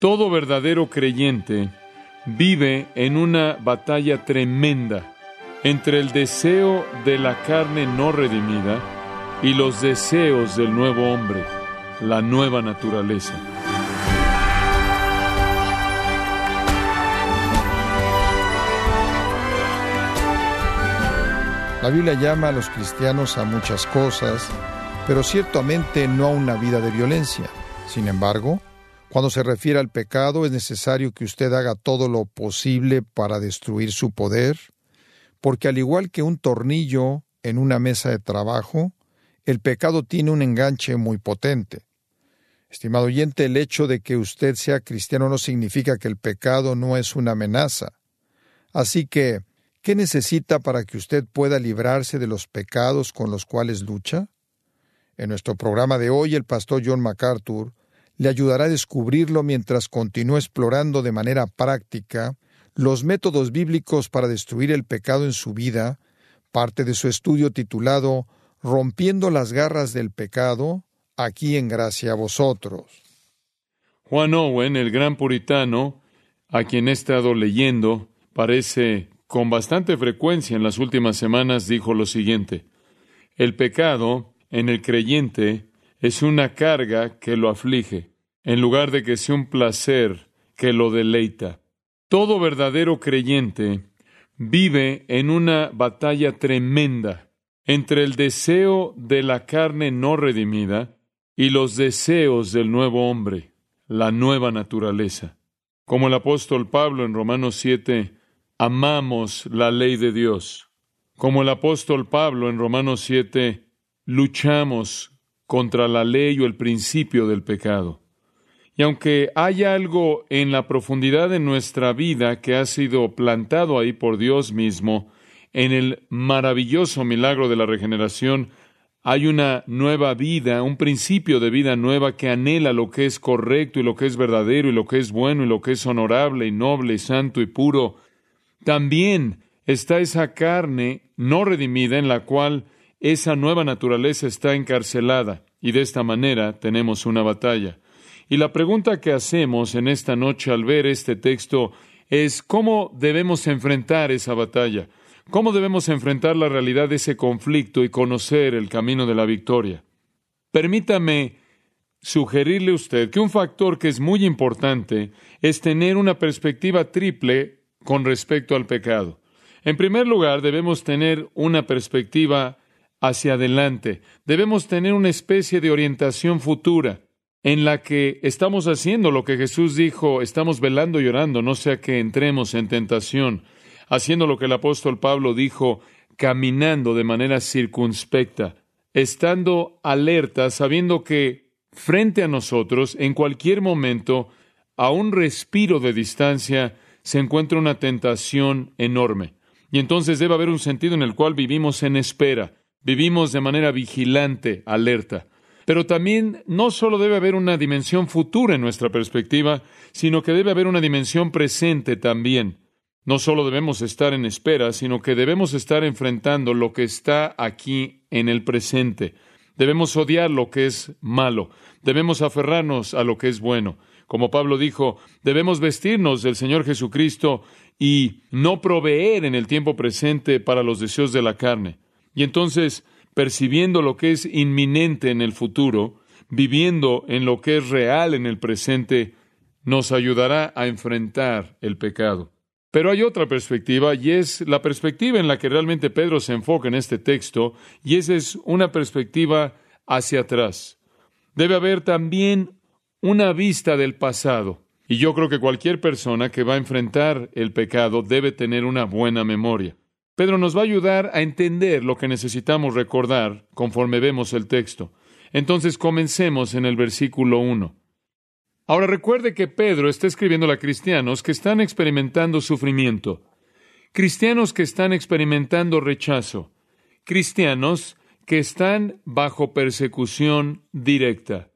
Todo verdadero creyente vive en una batalla tremenda entre el deseo de la carne no redimida y los deseos del nuevo hombre, la nueva naturaleza. La Biblia llama a los cristianos a muchas cosas, pero ciertamente no a una vida de violencia. Sin embargo, cuando se refiere al pecado, es necesario que usted haga todo lo posible para destruir su poder, porque al igual que un tornillo en una mesa de trabajo, el pecado tiene un enganche muy potente. Estimado oyente, el hecho de que usted sea cristiano no significa que el pecado no es una amenaza. Así que, ¿qué necesita para que usted pueda librarse de los pecados con los cuales lucha? En nuestro programa de hoy, el pastor John MacArthur le ayudará a descubrirlo mientras continúa explorando de manera práctica los métodos bíblicos para destruir el pecado en su vida, parte de su estudio titulado Rompiendo las garras del pecado, aquí en gracia a vosotros. Juan Owen, el gran puritano, a quien he estado leyendo, parece con bastante frecuencia en las últimas semanas dijo lo siguiente, el pecado en el creyente es una carga que lo aflige en lugar de que sea un placer que lo deleita. Todo verdadero creyente vive en una batalla tremenda entre el deseo de la carne no redimida y los deseos del nuevo hombre, la nueva naturaleza. Como el apóstol Pablo en Romanos 7, amamos la ley de Dios. Como el apóstol Pablo en Romanos 7, luchamos contra la ley o el principio del pecado. Y aunque hay algo en la profundidad de nuestra vida que ha sido plantado ahí por Dios mismo, en el maravilloso milagro de la regeneración, hay una nueva vida, un principio de vida nueva que anhela lo que es correcto y lo que es verdadero y lo que es bueno y lo que es honorable y noble y santo y puro. También está esa carne no redimida en la cual esa nueva naturaleza está encarcelada y de esta manera tenemos una batalla. Y la pregunta que hacemos en esta noche al ver este texto es cómo debemos enfrentar esa batalla, cómo debemos enfrentar la realidad de ese conflicto y conocer el camino de la victoria. Permítame sugerirle a usted que un factor que es muy importante es tener una perspectiva triple con respecto al pecado. En primer lugar, debemos tener una perspectiva hacia adelante, debemos tener una especie de orientación futura en la que estamos haciendo lo que Jesús dijo, estamos velando y orando, no sea que entremos en tentación, haciendo lo que el apóstol Pablo dijo, caminando de manera circunspecta, estando alerta, sabiendo que frente a nosotros, en cualquier momento, a un respiro de distancia, se encuentra una tentación enorme. Y entonces debe haber un sentido en el cual vivimos en espera, vivimos de manera vigilante, alerta. Pero también no solo debe haber una dimensión futura en nuestra perspectiva, sino que debe haber una dimensión presente también. No solo debemos estar en espera, sino que debemos estar enfrentando lo que está aquí en el presente. Debemos odiar lo que es malo, debemos aferrarnos a lo que es bueno. Como Pablo dijo, debemos vestirnos del Señor Jesucristo y no proveer en el tiempo presente para los deseos de la carne. Y entonces percibiendo lo que es inminente en el futuro, viviendo en lo que es real en el presente, nos ayudará a enfrentar el pecado. Pero hay otra perspectiva y es la perspectiva en la que realmente Pedro se enfoca en este texto y esa es una perspectiva hacia atrás. Debe haber también una vista del pasado. Y yo creo que cualquier persona que va a enfrentar el pecado debe tener una buena memoria. Pedro nos va a ayudar a entender lo que necesitamos recordar conforme vemos el texto. Entonces comencemos en el versículo 1. Ahora recuerde que Pedro está escribiendo a cristianos que están experimentando sufrimiento, cristianos que están experimentando rechazo, cristianos que están bajo persecución directa.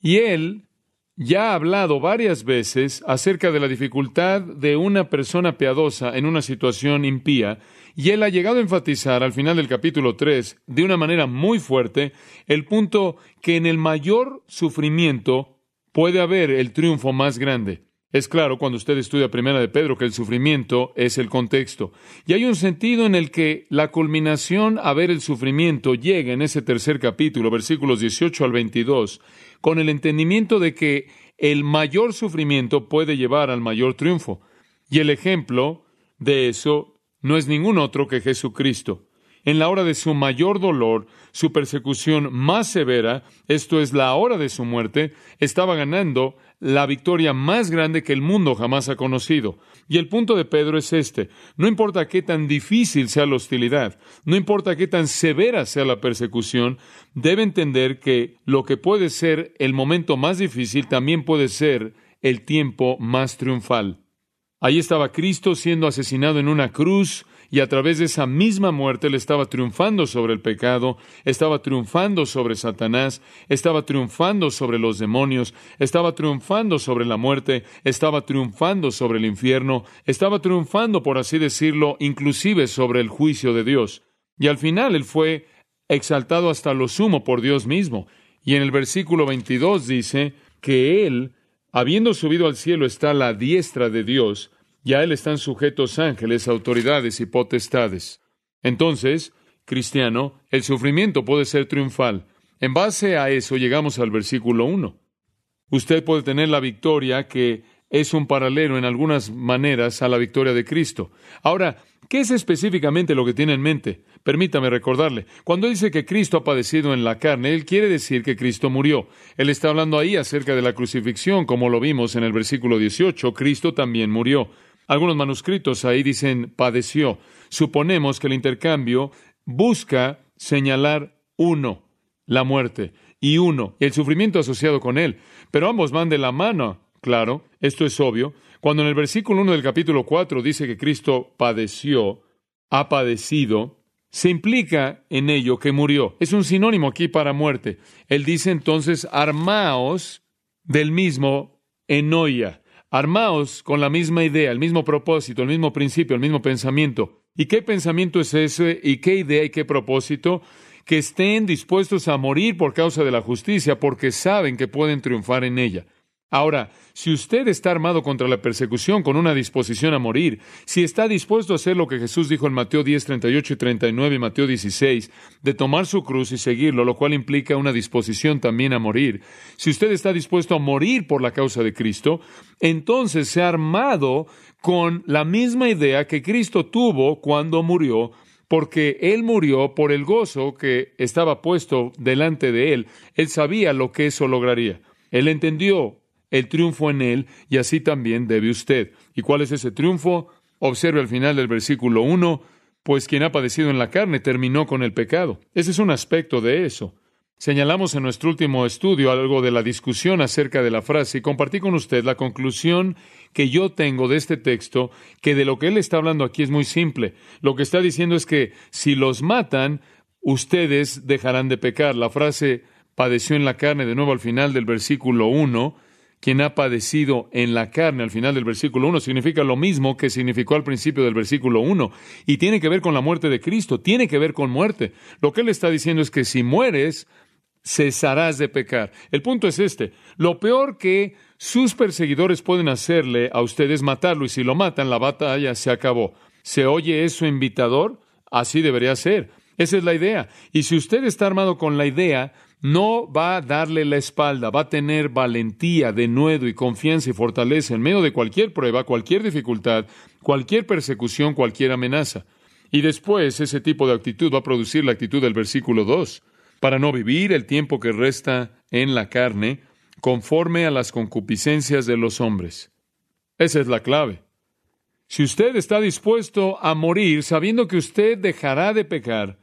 Y él ya ha hablado varias veces acerca de la dificultad de una persona piadosa en una situación impía, y él ha llegado a enfatizar al final del capítulo 3, de una manera muy fuerte, el punto que en el mayor sufrimiento puede haber el triunfo más grande. Es claro cuando usted estudia Primera de Pedro que el sufrimiento es el contexto. Y hay un sentido en el que la culminación a ver el sufrimiento llega en ese tercer capítulo, versículos 18 al 22, con el entendimiento de que el mayor sufrimiento puede llevar al mayor triunfo. Y el ejemplo de eso no es ningún otro que Jesucristo en la hora de su mayor dolor, su persecución más severa, esto es la hora de su muerte, estaba ganando la victoria más grande que el mundo jamás ha conocido. Y el punto de Pedro es este, no importa qué tan difícil sea la hostilidad, no importa qué tan severa sea la persecución, debe entender que lo que puede ser el momento más difícil también puede ser el tiempo más triunfal. Ahí estaba Cristo siendo asesinado en una cruz, y a través de esa misma muerte él estaba triunfando sobre el pecado, estaba triunfando sobre Satanás, estaba triunfando sobre los demonios, estaba triunfando sobre la muerte, estaba triunfando sobre el infierno, estaba triunfando, por así decirlo, inclusive sobre el juicio de Dios. Y al final él fue exaltado hasta lo sumo por Dios mismo. Y en el versículo 22 dice que él, habiendo subido al cielo, está la diestra de Dios, y a él están sujetos ángeles, autoridades y potestades. Entonces, cristiano, el sufrimiento puede ser triunfal. En base a eso llegamos al versículo 1. Usted puede tener la victoria que es un paralelo en algunas maneras a la victoria de Cristo. Ahora, ¿qué es específicamente lo que tiene en mente? Permítame recordarle, cuando dice que Cristo ha padecido en la carne, Él quiere decir que Cristo murió. Él está hablando ahí acerca de la crucifixión, como lo vimos en el versículo 18, Cristo también murió. Algunos manuscritos ahí dicen padeció. Suponemos que el intercambio busca señalar uno, la muerte, y uno, el sufrimiento asociado con él. Pero ambos van de la mano, claro, esto es obvio. Cuando en el versículo 1 del capítulo 4 dice que Cristo padeció, ha padecido, se implica en ello que murió. Es un sinónimo aquí para muerte. Él dice entonces, armaos del mismo enoia. Armaos con la misma idea, el mismo propósito, el mismo principio, el mismo pensamiento. ¿Y qué pensamiento es ese? ¿Y qué idea y qué propósito? Que estén dispuestos a morir por causa de la justicia porque saben que pueden triunfar en ella. Ahora, si usted está armado contra la persecución con una disposición a morir, si está dispuesto a hacer lo que Jesús dijo en Mateo 10, 38 y 39 y Mateo 16, de tomar su cruz y seguirlo, lo cual implica una disposición también a morir, si usted está dispuesto a morir por la causa de Cristo, entonces se ha armado con la misma idea que Cristo tuvo cuando murió porque Él murió por el gozo que estaba puesto delante de Él. Él sabía lo que eso lograría. Él entendió el triunfo en Él y así también debe usted. ¿Y cuál es ese triunfo? Observe al final del versículo 1, pues quien ha padecido en la carne terminó con el pecado. Ese es un aspecto de eso. Señalamos en nuestro último estudio algo de la discusión acerca de la frase y compartí con usted la conclusión que yo tengo de este texto, que de lo que él está hablando aquí es muy simple. Lo que está diciendo es que si los matan, ustedes dejarán de pecar. La frase padeció en la carne, de nuevo al final del versículo 1, quien ha padecido en la carne al final del versículo 1 significa lo mismo que significó al principio del versículo 1 y tiene que ver con la muerte de Cristo, tiene que ver con muerte. Lo que él está diciendo es que si mueres, cesarás de pecar. El punto es este, lo peor que sus perseguidores pueden hacerle a usted es matarlo y si lo matan, la batalla se acabó. ¿Se oye eso invitador? Así debería ser. Esa es la idea. Y si usted está armado con la idea no va a darle la espalda, va a tener valentía, denuedo y confianza y fortaleza en medio de cualquier prueba, cualquier dificultad, cualquier persecución, cualquier amenaza. Y después ese tipo de actitud va a producir la actitud del versículo 2, para no vivir el tiempo que resta en la carne conforme a las concupiscencias de los hombres. Esa es la clave. Si usted está dispuesto a morir sabiendo que usted dejará de pecar,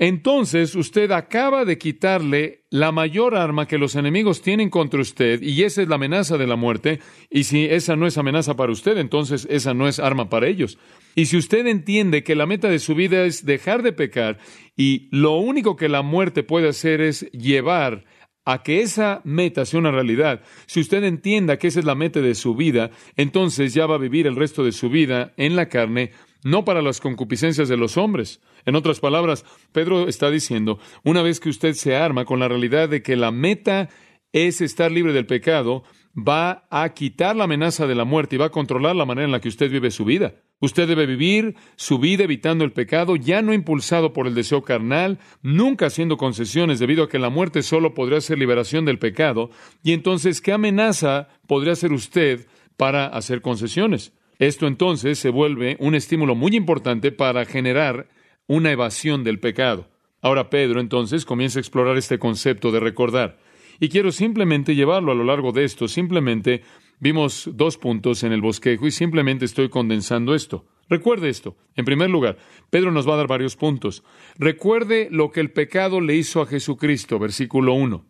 entonces usted acaba de quitarle la mayor arma que los enemigos tienen contra usted, y esa es la amenaza de la muerte, y si esa no es amenaza para usted, entonces esa no es arma para ellos. Y si usted entiende que la meta de su vida es dejar de pecar, y lo único que la muerte puede hacer es llevar a que esa meta sea una realidad, si usted entienda que esa es la meta de su vida, entonces ya va a vivir el resto de su vida en la carne, no para las concupiscencias de los hombres. En otras palabras, Pedro está diciendo, una vez que usted se arma con la realidad de que la meta es estar libre del pecado, va a quitar la amenaza de la muerte y va a controlar la manera en la que usted vive su vida. Usted debe vivir su vida evitando el pecado, ya no impulsado por el deseo carnal, nunca haciendo concesiones debido a que la muerte solo podría ser liberación del pecado. Y entonces, ¿qué amenaza podría ser usted para hacer concesiones? Esto entonces se vuelve un estímulo muy importante para generar una evasión del pecado. Ahora Pedro entonces comienza a explorar este concepto de recordar. Y quiero simplemente llevarlo a lo largo de esto. Simplemente vimos dos puntos en el bosquejo y simplemente estoy condensando esto. Recuerde esto. En primer lugar, Pedro nos va a dar varios puntos. Recuerde lo que el pecado le hizo a Jesucristo, versículo 1.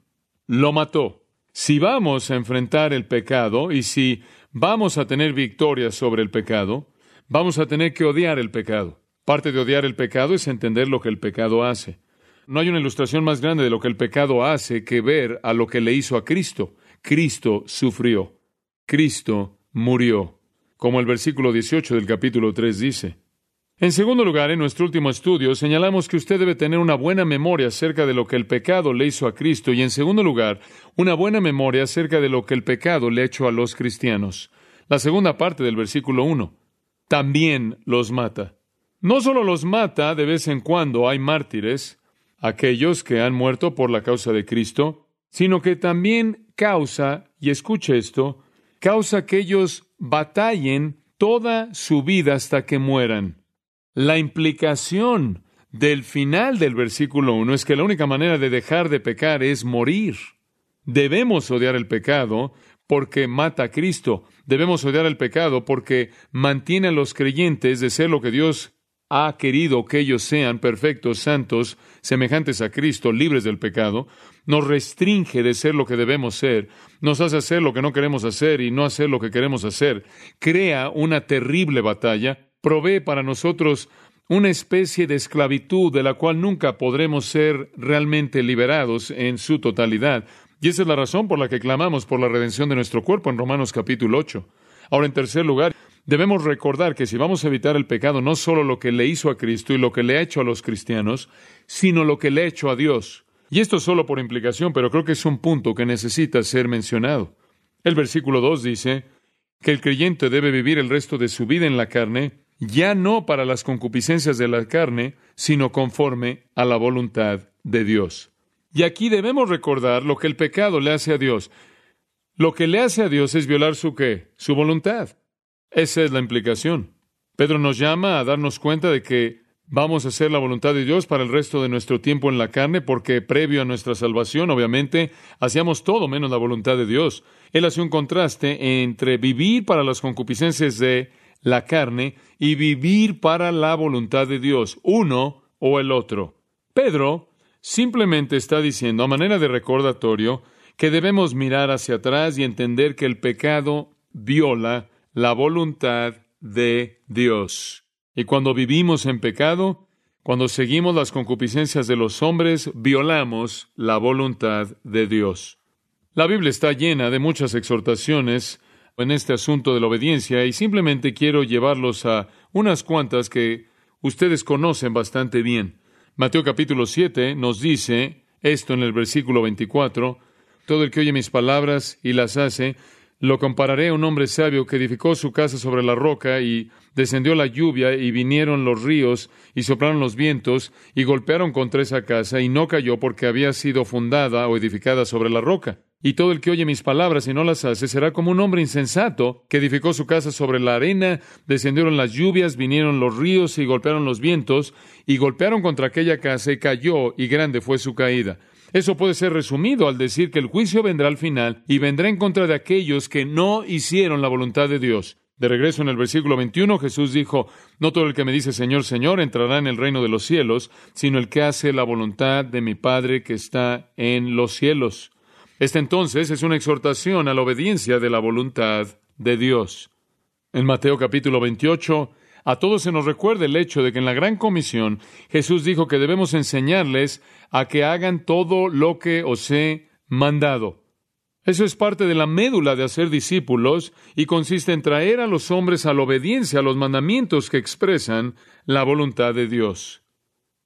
Lo mató. Si vamos a enfrentar el pecado y si vamos a tener victoria sobre el pecado, vamos a tener que odiar el pecado. Parte de odiar el pecado es entender lo que el pecado hace. No hay una ilustración más grande de lo que el pecado hace que ver a lo que le hizo a Cristo. Cristo sufrió. Cristo murió, como el versículo 18 del capítulo 3 dice. En segundo lugar, en nuestro último estudio, señalamos que usted debe tener una buena memoria acerca de lo que el pecado le hizo a Cristo y, en segundo lugar, una buena memoria acerca de lo que el pecado le ha hecho a los cristianos. La segunda parte del versículo 1. También los mata. No solo los mata de vez en cuando, hay mártires, aquellos que han muerto por la causa de Cristo, sino que también causa, y escuche esto, causa que ellos batallen toda su vida hasta que mueran. La implicación del final del versículo 1 es que la única manera de dejar de pecar es morir. Debemos odiar el pecado porque mata a Cristo. Debemos odiar el pecado porque mantiene a los creyentes de ser lo que Dios ha querido que ellos sean perfectos, santos, semejantes a Cristo, libres del pecado, nos restringe de ser lo que debemos ser, nos hace hacer lo que no queremos hacer y no hacer lo que queremos hacer, crea una terrible batalla, provee para nosotros una especie de esclavitud de la cual nunca podremos ser realmente liberados en su totalidad. Y esa es la razón por la que clamamos por la redención de nuestro cuerpo en Romanos capítulo 8. Ahora, en tercer lugar, Debemos recordar que si vamos a evitar el pecado, no solo lo que le hizo a Cristo y lo que le ha hecho a los cristianos, sino lo que le ha hecho a Dios. Y esto solo por implicación, pero creo que es un punto que necesita ser mencionado. El versículo 2 dice que el creyente debe vivir el resto de su vida en la carne, ya no para las concupiscencias de la carne, sino conforme a la voluntad de Dios. Y aquí debemos recordar lo que el pecado le hace a Dios. Lo que le hace a Dios es violar su qué? Su voluntad. Esa es la implicación. Pedro nos llama a darnos cuenta de que vamos a hacer la voluntad de Dios para el resto de nuestro tiempo en la carne, porque previo a nuestra salvación, obviamente, hacíamos todo menos la voluntad de Dios. Él hace un contraste entre vivir para las concupiscencias de la carne y vivir para la voluntad de Dios, uno o el otro. Pedro simplemente está diciendo, a manera de recordatorio, que debemos mirar hacia atrás y entender que el pecado viola la voluntad de Dios. Y cuando vivimos en pecado, cuando seguimos las concupiscencias de los hombres, violamos la voluntad de Dios. La Biblia está llena de muchas exhortaciones en este asunto de la obediencia y simplemente quiero llevarlos a unas cuantas que ustedes conocen bastante bien. Mateo capítulo 7 nos dice esto en el versículo 24, todo el que oye mis palabras y las hace, lo compararé a un hombre sabio que edificó su casa sobre la roca y descendió la lluvia y vinieron los ríos y soplaron los vientos y golpearon contra esa casa y no cayó porque había sido fundada o edificada sobre la roca. Y todo el que oye mis palabras y no las hace será como un hombre insensato que edificó su casa sobre la arena, descendieron las lluvias, vinieron los ríos y golpearon los vientos y golpearon contra aquella casa y cayó y grande fue su caída. Eso puede ser resumido al decir que el juicio vendrá al final y vendrá en contra de aquellos que no hicieron la voluntad de Dios. De regreso en el versículo 21, Jesús dijo, No todo el que me dice Señor, Señor entrará en el reino de los cielos, sino el que hace la voluntad de mi Padre que está en los cielos. Esta entonces es una exhortación a la obediencia de la voluntad de Dios. En Mateo capítulo 28, a todos se nos recuerda el hecho de que en la gran comisión Jesús dijo que debemos enseñarles a que hagan todo lo que os he mandado. Eso es parte de la médula de hacer discípulos y consiste en traer a los hombres a la obediencia a los mandamientos que expresan la voluntad de Dios.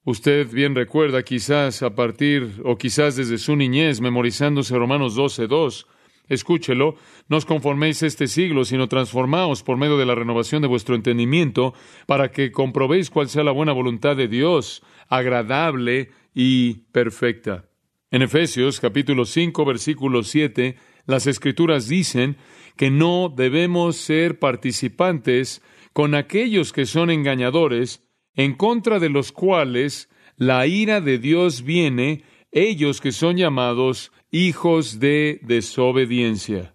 Usted bien recuerda, quizás a partir o quizás desde su niñez, memorizándose Romanos 12, 2. Escúchelo, no os conforméis este siglo, sino transformaos por medio de la renovación de vuestro entendimiento, para que comprobéis cuál sea la buena voluntad de Dios, agradable y perfecta. En Efesios capítulo 5, versículo 7, las escrituras dicen que no debemos ser participantes con aquellos que son engañadores, en contra de los cuales la ira de Dios viene, ellos que son llamados hijos de desobediencia.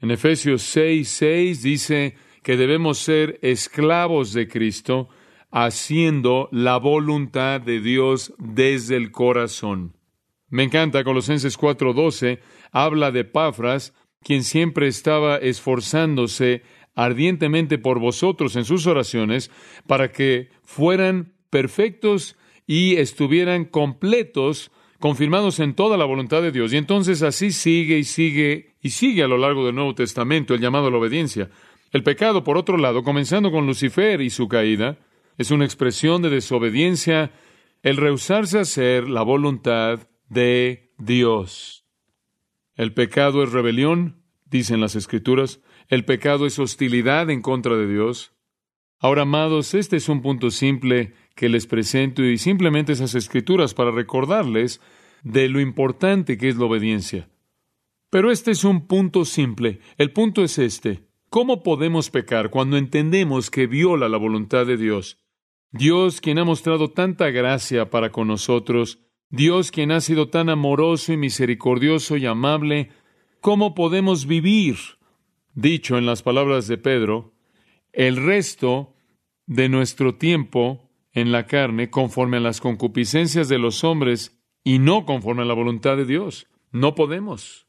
En Efesios 6, 6 dice que debemos ser esclavos de Cristo, haciendo la voluntad de Dios desde el corazón. Me encanta, Colosenses 4:12 habla de Pafras, quien siempre estaba esforzándose ardientemente por vosotros en sus oraciones para que fueran perfectos y estuvieran completos, confirmados en toda la voluntad de Dios. Y entonces así sigue y sigue y sigue a lo largo del Nuevo Testamento el llamado a la obediencia. El pecado, por otro lado, comenzando con Lucifer y su caída, es una expresión de desobediencia, el rehusarse a hacer la voluntad de Dios. El pecado es rebelión, dicen las Escrituras. El pecado es hostilidad en contra de Dios. Ahora, amados, este es un punto simple que les presento y simplemente esas escrituras para recordarles de lo importante que es la obediencia. Pero este es un punto simple. El punto es este. ¿Cómo podemos pecar cuando entendemos que viola la voluntad de Dios? Dios, quien ha mostrado tanta gracia para con nosotros, Dios, quien ha sido tan amoroso y misericordioso y amable, ¿cómo podemos vivir dicho en las palabras de Pedro, el resto de nuestro tiempo en la carne conforme a las concupiscencias de los hombres y no conforme a la voluntad de Dios. No podemos,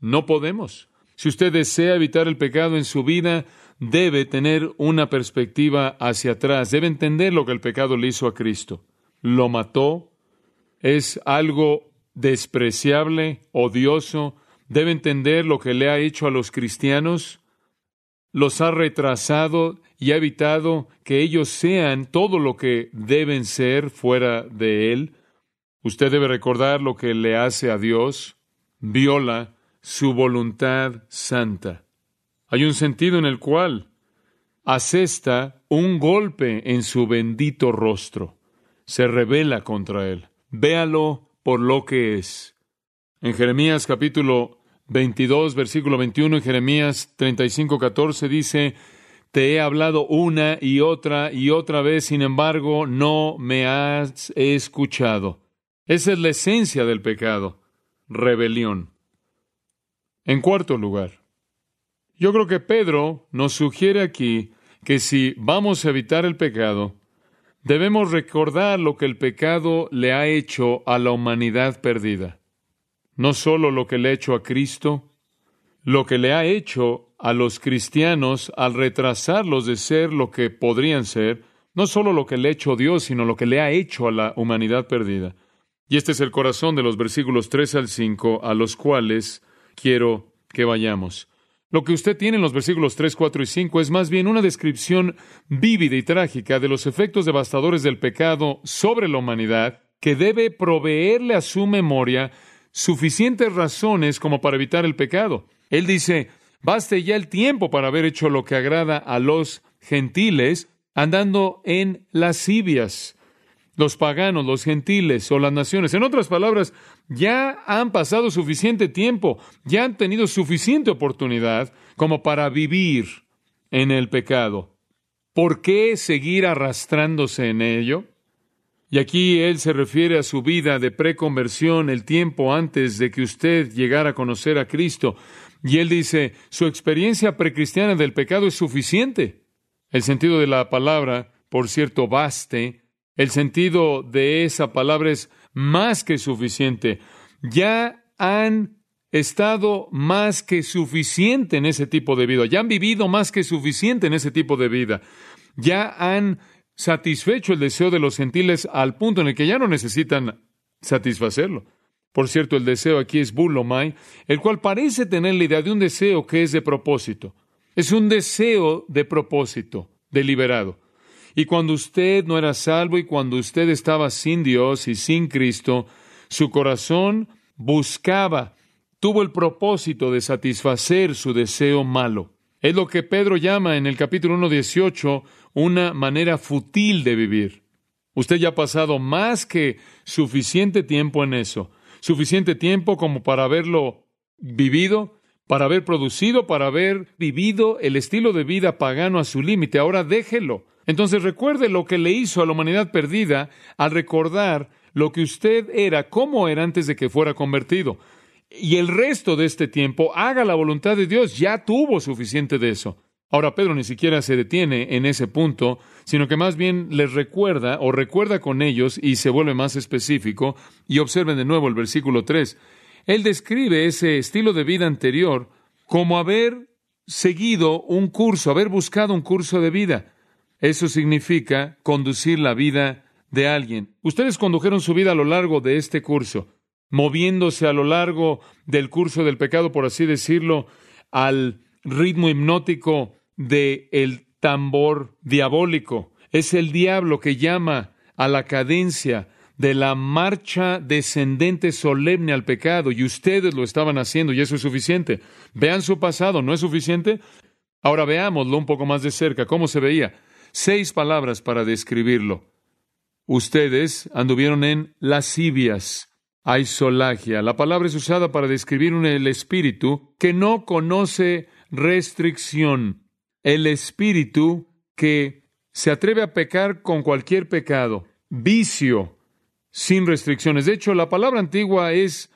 no podemos. Si usted desea evitar el pecado en su vida, debe tener una perspectiva hacia atrás, debe entender lo que el pecado le hizo a Cristo. Lo mató, es algo despreciable, odioso, debe entender lo que le ha hecho a los cristianos, los ha retrasado y ha evitado que ellos sean todo lo que deben ser fuera de Él. Usted debe recordar lo que le hace a Dios, viola su voluntad santa. Hay un sentido en el cual asesta un golpe en su bendito rostro, se revela contra Él. Véalo por lo que es. En Jeremías capítulo 22, versículo 21, y Jeremías 35, 14 dice, Te he hablado una y otra y otra vez, sin embargo, no me has escuchado. Esa es la esencia del pecado, rebelión. En cuarto lugar, yo creo que Pedro nos sugiere aquí que si vamos a evitar el pecado, debemos recordar lo que el pecado le ha hecho a la humanidad perdida no solo lo que le ha hecho a Cristo, lo que le ha hecho a los cristianos al retrasarlos de ser lo que podrían ser, no solo lo que le ha hecho Dios, sino lo que le ha hecho a la humanidad perdida. Y este es el corazón de los versículos 3 al 5 a los cuales quiero que vayamos. Lo que usted tiene en los versículos 3, 4 y 5 es más bien una descripción vívida y trágica de los efectos devastadores del pecado sobre la humanidad que debe proveerle a su memoria suficientes razones como para evitar el pecado. Él dice, baste ya el tiempo para haber hecho lo que agrada a los gentiles, andando en lascivias, los paganos, los gentiles o las naciones. En otras palabras, ya han pasado suficiente tiempo, ya han tenido suficiente oportunidad como para vivir en el pecado. ¿Por qué seguir arrastrándose en ello? Y aquí él se refiere a su vida de preconversión, el tiempo antes de que usted llegara a conocer a Cristo. Y él dice, su experiencia precristiana del pecado es suficiente. El sentido de la palabra, por cierto, baste. El sentido de esa palabra es más que suficiente. Ya han estado más que suficiente en ese tipo de vida. Ya han vivido más que suficiente en ese tipo de vida. Ya han satisfecho el deseo de los gentiles al punto en el que ya no necesitan satisfacerlo. Por cierto, el deseo aquí es bulomai, el cual parece tener la idea de un deseo que es de propósito. Es un deseo de propósito, deliberado. Y cuando usted no era salvo y cuando usted estaba sin Dios y sin Cristo, su corazón buscaba, tuvo el propósito de satisfacer su deseo malo. Es lo que Pedro llama en el capítulo 1.18 una manera futil de vivir. Usted ya ha pasado más que suficiente tiempo en eso, suficiente tiempo como para haberlo vivido, para haber producido, para haber vivido el estilo de vida pagano a su límite. Ahora déjelo. Entonces recuerde lo que le hizo a la humanidad perdida al recordar lo que usted era, cómo era antes de que fuera convertido. Y el resto de este tiempo haga la voluntad de Dios. Ya tuvo suficiente de eso. Ahora Pedro ni siquiera se detiene en ese punto, sino que más bien les recuerda o recuerda con ellos y se vuelve más específico. Y observen de nuevo el versículo 3. Él describe ese estilo de vida anterior como haber seguido un curso, haber buscado un curso de vida. Eso significa conducir la vida de alguien. Ustedes condujeron su vida a lo largo de este curso, moviéndose a lo largo del curso del pecado, por así decirlo, al ritmo hipnótico del el tambor diabólico. Es el diablo que llama a la cadencia de la marcha descendente solemne al pecado y ustedes lo estaban haciendo y eso es suficiente. Vean su pasado, ¿no es suficiente? Ahora veámoslo un poco más de cerca, cómo se veía. Seis palabras para describirlo. Ustedes anduvieron en lascivias, aisolagia. La palabra es usada para describir un, el espíritu que no conoce restricción. El espíritu que se atreve a pecar con cualquier pecado, vicio, sin restricciones. De hecho, la palabra antigua es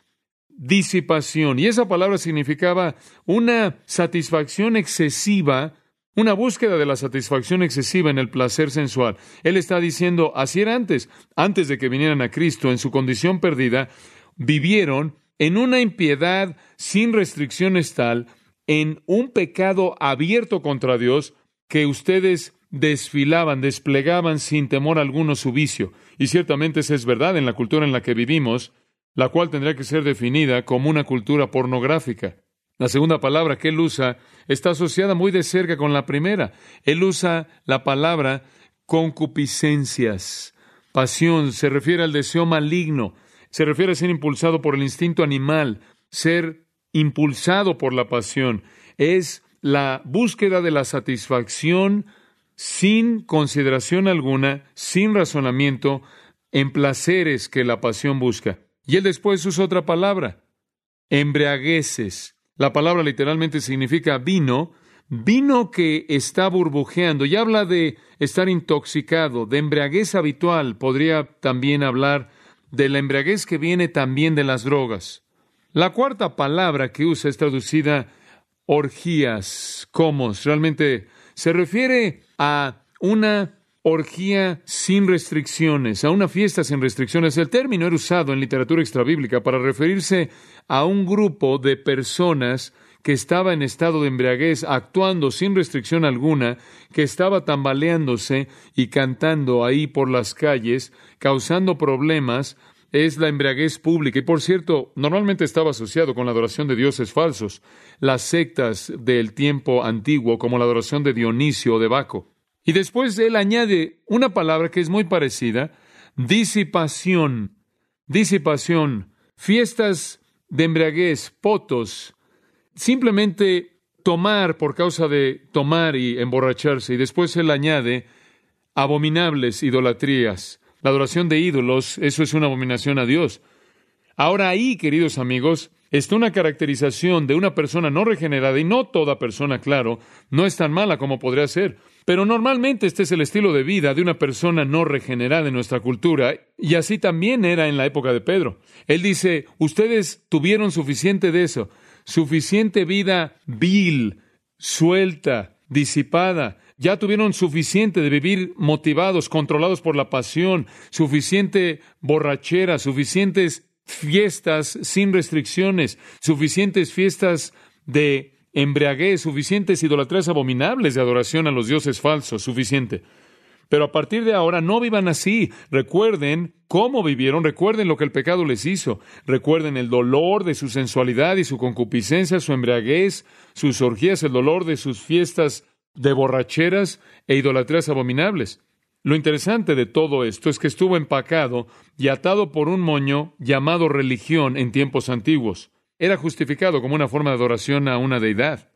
disipación y esa palabra significaba una satisfacción excesiva, una búsqueda de la satisfacción excesiva en el placer sensual. Él está diciendo, así era antes, antes de que vinieran a Cristo, en su condición perdida, vivieron en una impiedad sin restricciones tal, en un pecado abierto contra Dios, que ustedes desfilaban, desplegaban sin temor alguno su vicio. Y ciertamente esa es verdad en la cultura en la que vivimos, la cual tendría que ser definida como una cultura pornográfica. La segunda palabra que él usa está asociada muy de cerca con la primera. Él usa la palabra concupiscencias. Pasión se refiere al deseo maligno, se refiere a ser impulsado por el instinto animal, ser impulsado por la pasión. Es la búsqueda de la satisfacción sin consideración alguna, sin razonamiento, en placeres que la pasión busca. Y él después usa otra palabra, embriagueces. La palabra literalmente significa vino, vino que está burbujeando y habla de estar intoxicado, de embriaguez habitual. Podría también hablar de la embriaguez que viene también de las drogas. La cuarta palabra que usa es traducida orgías, comos. Realmente se refiere a una orgía sin restricciones, a una fiesta sin restricciones. El término era usado en literatura extrabíblica para referirse a un grupo de personas que estaba en estado de embriaguez, actuando sin restricción alguna, que estaba tambaleándose y cantando ahí por las calles, causando problemas, es la embriaguez pública. Y por cierto, normalmente estaba asociado con la adoración de dioses falsos, las sectas del tiempo antiguo, como la adoración de Dionisio o de Baco. Y después él añade una palabra que es muy parecida, disipación, disipación, fiestas de embriaguez, potos, simplemente tomar por causa de tomar y emborracharse. Y después él añade abominables idolatrías, la adoración de ídolos, eso es una abominación a Dios. Ahora ahí, queridos amigos, está una caracterización de una persona no regenerada, y no toda persona, claro, no es tan mala como podría ser, pero normalmente este es el estilo de vida de una persona no regenerada en nuestra cultura, y así también era en la época de Pedro. Él dice, ustedes tuvieron suficiente de eso, suficiente vida vil, suelta, disipada, ya tuvieron suficiente de vivir motivados, controlados por la pasión, suficiente borrachera, suficientes fiestas sin restricciones, suficientes fiestas de embriaguez, suficientes idolatrías abominables de adoración a los dioses falsos, suficiente. Pero a partir de ahora no vivan así. Recuerden cómo vivieron, recuerden lo que el pecado les hizo, recuerden el dolor de su sensualidad y su concupiscencia, su embriaguez, sus orgías, el dolor de sus fiestas de borracheras e idolatrías abominables. Lo interesante de todo esto es que estuvo empacado y atado por un moño llamado religión en tiempos antiguos. Era justificado como una forma de adoración a una deidad.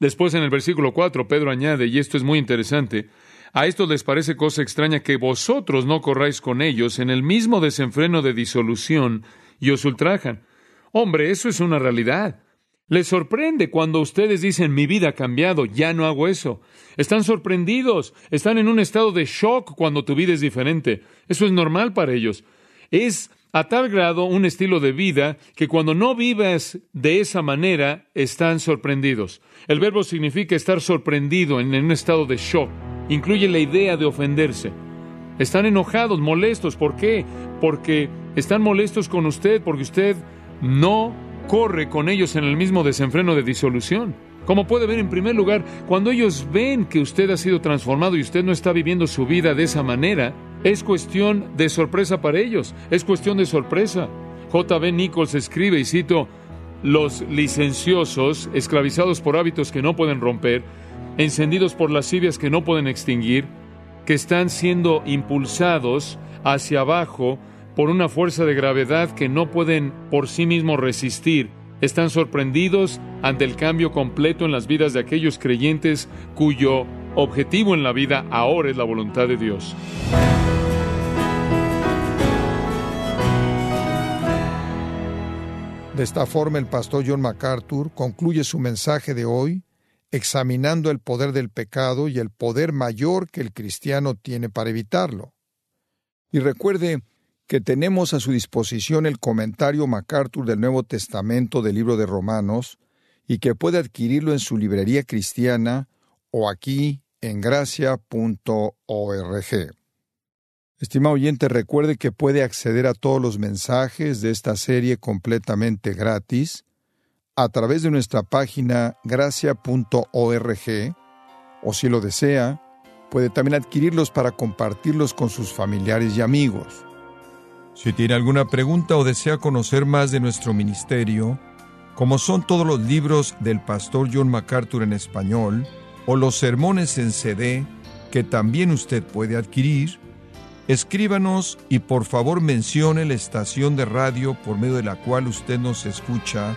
Después en el versículo 4 Pedro añade, y esto es muy interesante, a esto les parece cosa extraña que vosotros no corráis con ellos en el mismo desenfreno de disolución y os ultrajan. Hombre, eso es una realidad. Les sorprende cuando ustedes dicen mi vida ha cambiado, ya no hago eso. Están sorprendidos, están en un estado de shock cuando tu vida es diferente. Eso es normal para ellos. Es a tal grado un estilo de vida que cuando no vivas de esa manera están sorprendidos. El verbo significa estar sorprendido en un estado de shock. Incluye la idea de ofenderse. Están enojados, molestos. ¿Por qué? Porque están molestos con usted, porque usted no corre con ellos en el mismo desenfreno de disolución. Como puede ver, en primer lugar, cuando ellos ven que usted ha sido transformado y usted no está viviendo su vida de esa manera, es cuestión de sorpresa para ellos, es cuestión de sorpresa. J.B. Nichols escribe, y cito, los licenciosos, esclavizados por hábitos que no pueden romper, encendidos por lascivias que no pueden extinguir, que están siendo impulsados hacia abajo por una fuerza de gravedad que no pueden por sí mismos resistir, están sorprendidos ante el cambio completo en las vidas de aquellos creyentes cuyo objetivo en la vida ahora es la voluntad de Dios. De esta forma el pastor John MacArthur concluye su mensaje de hoy examinando el poder del pecado y el poder mayor que el cristiano tiene para evitarlo. Y recuerde, que tenemos a su disposición el comentario MacArthur del Nuevo Testamento del libro de Romanos y que puede adquirirlo en su librería cristiana o aquí en gracia.org. Estimado oyente, recuerde que puede acceder a todos los mensajes de esta serie completamente gratis a través de nuestra página gracia.org o si lo desea, puede también adquirirlos para compartirlos con sus familiares y amigos. Si tiene alguna pregunta o desea conocer más de nuestro ministerio, como son todos los libros del pastor John MacArthur en español, o los sermones en CD, que también usted puede adquirir, escríbanos y por favor mencione la estación de radio por medio de la cual usted nos escucha